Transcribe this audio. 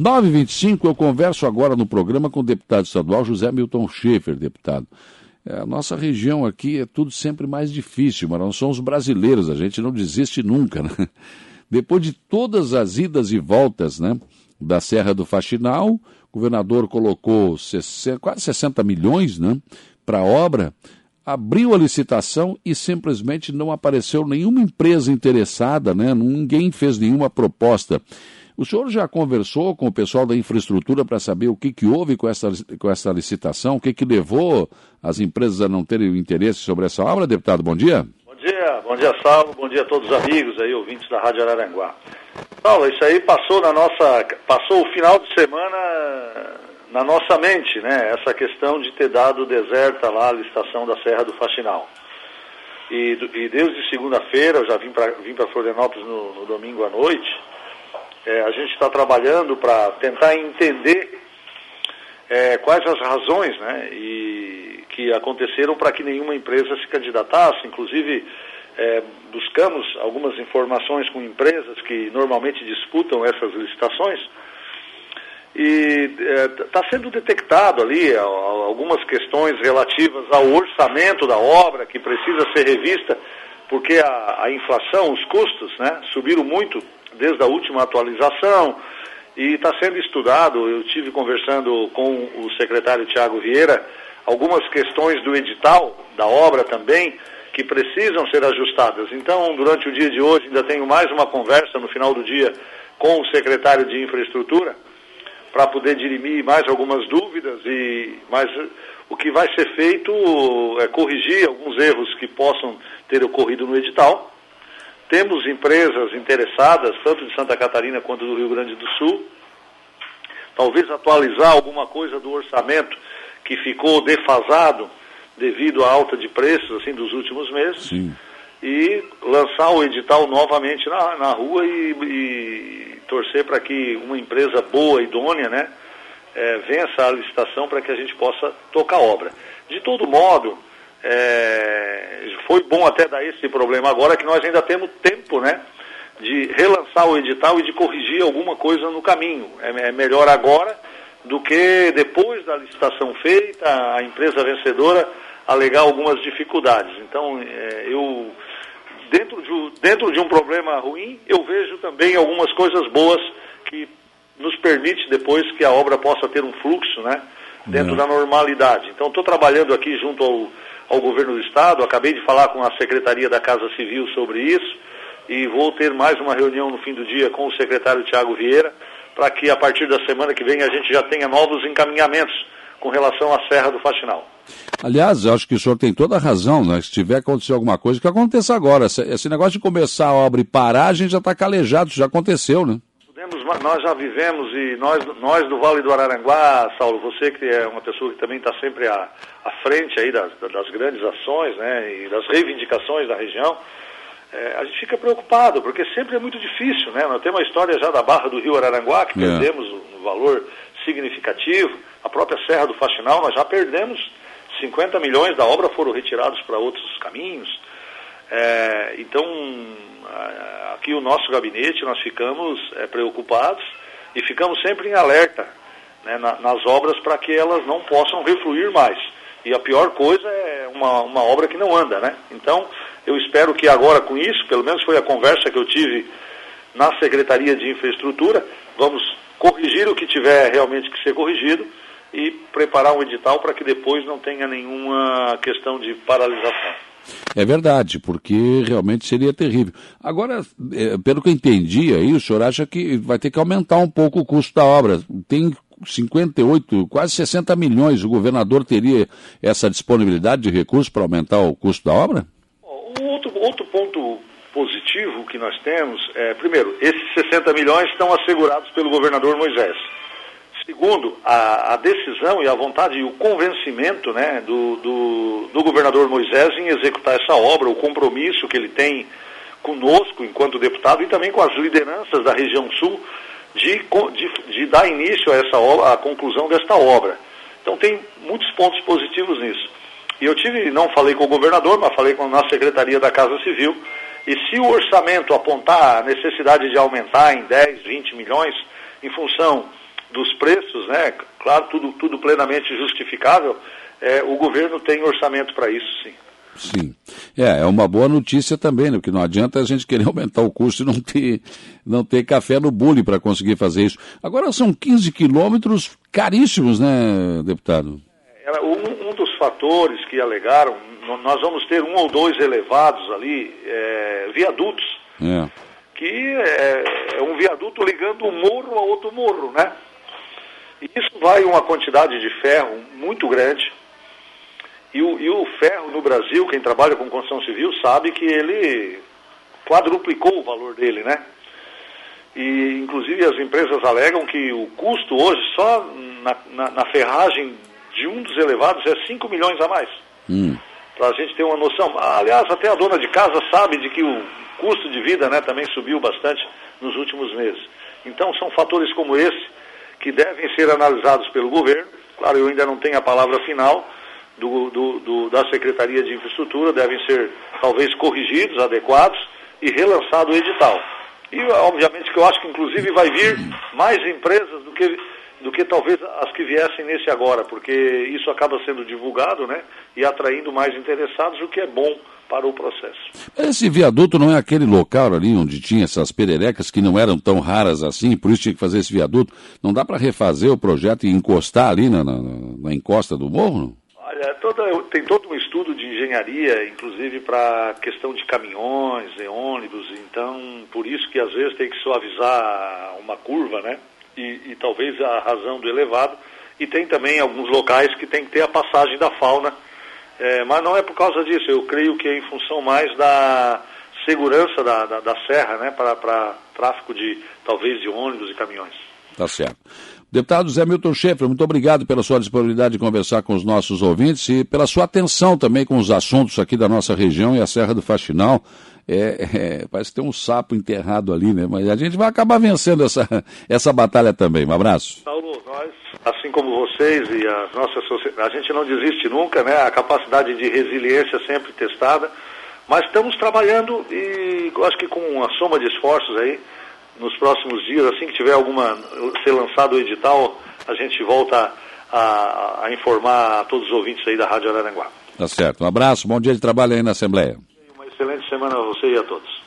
9h25, eu converso agora no programa com o deputado estadual José Milton Schaefer, deputado. É, a nossa região aqui é tudo sempre mais difícil, mas nós somos brasileiros, a gente não desiste nunca. Né? Depois de todas as idas e voltas né, da Serra do Faxinal, o governador colocou 60, quase 60 milhões né, para a obra, abriu a licitação e simplesmente não apareceu nenhuma empresa interessada, né, ninguém fez nenhuma proposta. O senhor já conversou com o pessoal da infraestrutura para saber o que, que houve com essa, com essa licitação, o que, que levou as empresas a não terem interesse sobre essa obra, deputado? Bom dia dia, bom dia, Saulo, bom dia a todos os amigos aí, ouvintes da Rádio Araranguá. Saulo, isso aí passou na nossa, passou o final de semana na nossa mente, né, essa questão de ter dado deserta lá a licitação da Serra do Faxinal. E, e desde segunda-feira, eu já vim para vim Florianópolis no, no, domingo à noite, é, a gente está trabalhando para tentar entender é, quais as razões, né, e que aconteceram para que nenhuma empresa se candidatasse. Inclusive, é, buscamos algumas informações com empresas que normalmente disputam essas licitações e está é, sendo detectado ali algumas questões relativas ao orçamento da obra que precisa ser revista porque a, a inflação, os custos, né, subiram muito desde a última atualização e está sendo estudado. Eu tive conversando com o secretário Tiago Vieira algumas questões do edital, da obra também, que precisam ser ajustadas. Então, durante o dia de hoje, ainda tenho mais uma conversa no final do dia com o secretário de Infraestrutura, para poder dirimir mais algumas dúvidas e mas o que vai ser feito é corrigir alguns erros que possam ter ocorrido no edital. Temos empresas interessadas, tanto de Santa Catarina quanto do Rio Grande do Sul. Talvez atualizar alguma coisa do orçamento que ficou defasado devido à alta de preços assim dos últimos meses Sim. e lançar o edital novamente na, na rua e, e torcer para que uma empresa boa, idônea, né, é, vença a licitação para que a gente possa tocar a obra. De todo modo, é, foi bom até dar esse problema agora que nós ainda temos tempo, né, de relançar o edital e de corrigir alguma coisa no caminho. É, é melhor agora do que depois da licitação feita, a empresa vencedora alegar algumas dificuldades. Então, é, eu, dentro de, dentro de um problema ruim, eu vejo também algumas coisas boas que nos permite depois que a obra possa ter um fluxo, né, dentro é. da normalidade. Então, estou trabalhando aqui junto ao, ao governo do estado, acabei de falar com a Secretaria da Casa Civil sobre isso e vou ter mais uma reunião no fim do dia com o secretário Tiago Vieira para que a partir da semana que vem a gente já tenha novos encaminhamentos com relação à Serra do Faxinal. Aliás, eu acho que o senhor tem toda a razão, né? Se tiver acontecer alguma coisa, que aconteça agora. Esse negócio de começar a obra e parar, a gente já está calejado, já aconteceu, né? Nós já vivemos e nós, nós do Vale do Araranguá, Saulo, você que é uma pessoa que também está sempre à, à frente aí das, das grandes ações né, e das reivindicações da região, é, a gente fica preocupado, porque sempre é muito difícil, né? Nós temos a história já da Barra do Rio Araranguá, que é. perdemos um valor significativo, a própria Serra do Faxinal, nós já perdemos 50 milhões da obra foram retirados para outros caminhos. É, então, aqui o nosso gabinete, nós ficamos é, preocupados e ficamos sempre em alerta né, na, nas obras para que elas não possam refluir mais. E a pior coisa é uma, uma obra que não anda, né? Então, eu espero que agora com isso, pelo menos foi a conversa que eu tive na Secretaria de Infraestrutura, vamos corrigir o que tiver realmente que ser corrigido e preparar um edital para que depois não tenha nenhuma questão de paralisação. É verdade, porque realmente seria terrível. Agora, é, pelo que eu entendi aí, o senhor acha que vai ter que aumentar um pouco o custo da obra. Tem 58, quase 60 milhões. O governador teria essa disponibilidade de recursos para aumentar o custo da obra? Outro, outro ponto positivo que nós temos é, primeiro, esses 60 milhões estão assegurados pelo governador Moisés. Segundo, a, a decisão e a vontade e o convencimento né, do, do, do governador Moisés em executar essa obra, o compromisso que ele tem conosco enquanto deputado e também com as lideranças da região sul de, de, de dar início a essa obra, a conclusão desta obra. Então tem muitos pontos positivos nisso. E eu tive, não falei com o governador, mas falei com a Secretaria da Casa Civil, e se o orçamento apontar a necessidade de aumentar em 10, 20 milhões, em função dos preços, né? Claro, tudo, tudo plenamente justificável. É, o governo tem orçamento para isso, sim. Sim. É, é uma boa notícia também, né? Porque não adianta a gente querer aumentar o custo e não ter, não ter café no bule para conseguir fazer isso. Agora são 15 quilômetros caríssimos, né, deputado? É, um, um, dos fatores que alegaram, nós vamos ter um ou dois elevados ali, é, viadutos. É. Que é, é um viaduto ligando um morro a outro morro, né? E isso vai uma quantidade de ferro muito grande e o, e o ferro no Brasil, quem trabalha com construção civil, sabe que ele quadruplicou o valor dele, né? E, inclusive, as empresas alegam que o custo hoje, só na, na, na ferragem de um dos elevados, é 5 milhões a mais. Hum. Para a gente ter uma noção. Aliás, até a dona de casa sabe de que o custo de vida né, também subiu bastante nos últimos meses. Então, são fatores como esse que devem ser analisados pelo governo. Claro, eu ainda não tenho a palavra final, do, do, do, da Secretaria de Infraestrutura devem ser talvez corrigidos, adequados e relançado o edital. E obviamente que eu acho que inclusive vai vir mais empresas do que, do que talvez as que viessem nesse agora, porque isso acaba sendo divulgado né, e atraindo mais interessados, o que é bom para o processo. Esse viaduto não é aquele local ali onde tinha essas pererecas que não eram tão raras assim, por isso tinha que fazer esse viaduto. Não dá para refazer o projeto e encostar ali na, na, na encosta do morro? Olha, toda, tem todo um estudo de engenharia, inclusive para questão de caminhões e ônibus, então por isso que às vezes tem que suavizar uma curva, né? E, e talvez a razão do elevado. E tem também alguns locais que tem que ter a passagem da fauna, é, mas não é por causa disso, eu creio que é em função mais da segurança da, da, da serra, né? Para tráfego de talvez de ônibus e caminhões. Tá certo. Deputado Zé Milton Schaefer, muito obrigado pela sua disponibilidade de conversar com os nossos ouvintes e pela sua atenção também com os assuntos aqui da nossa região e a Serra do Faxinal. É, é, parece que tem um sapo enterrado ali, né? Mas a gente vai acabar vencendo essa, essa batalha também. Um abraço. Paulo, nós, assim como vocês e a nossa sociedade, a gente não desiste nunca, né? A capacidade de resiliência sempre testada. Mas estamos trabalhando e acho que com uma soma de esforços aí, nos próximos dias, assim que tiver alguma, ser lançado o edital, a gente volta a, a informar a todos os ouvintes aí da Rádio Araranguá. Tá certo. Um abraço, bom dia de trabalho aí na Assembleia. Excelente semana a você e a todos.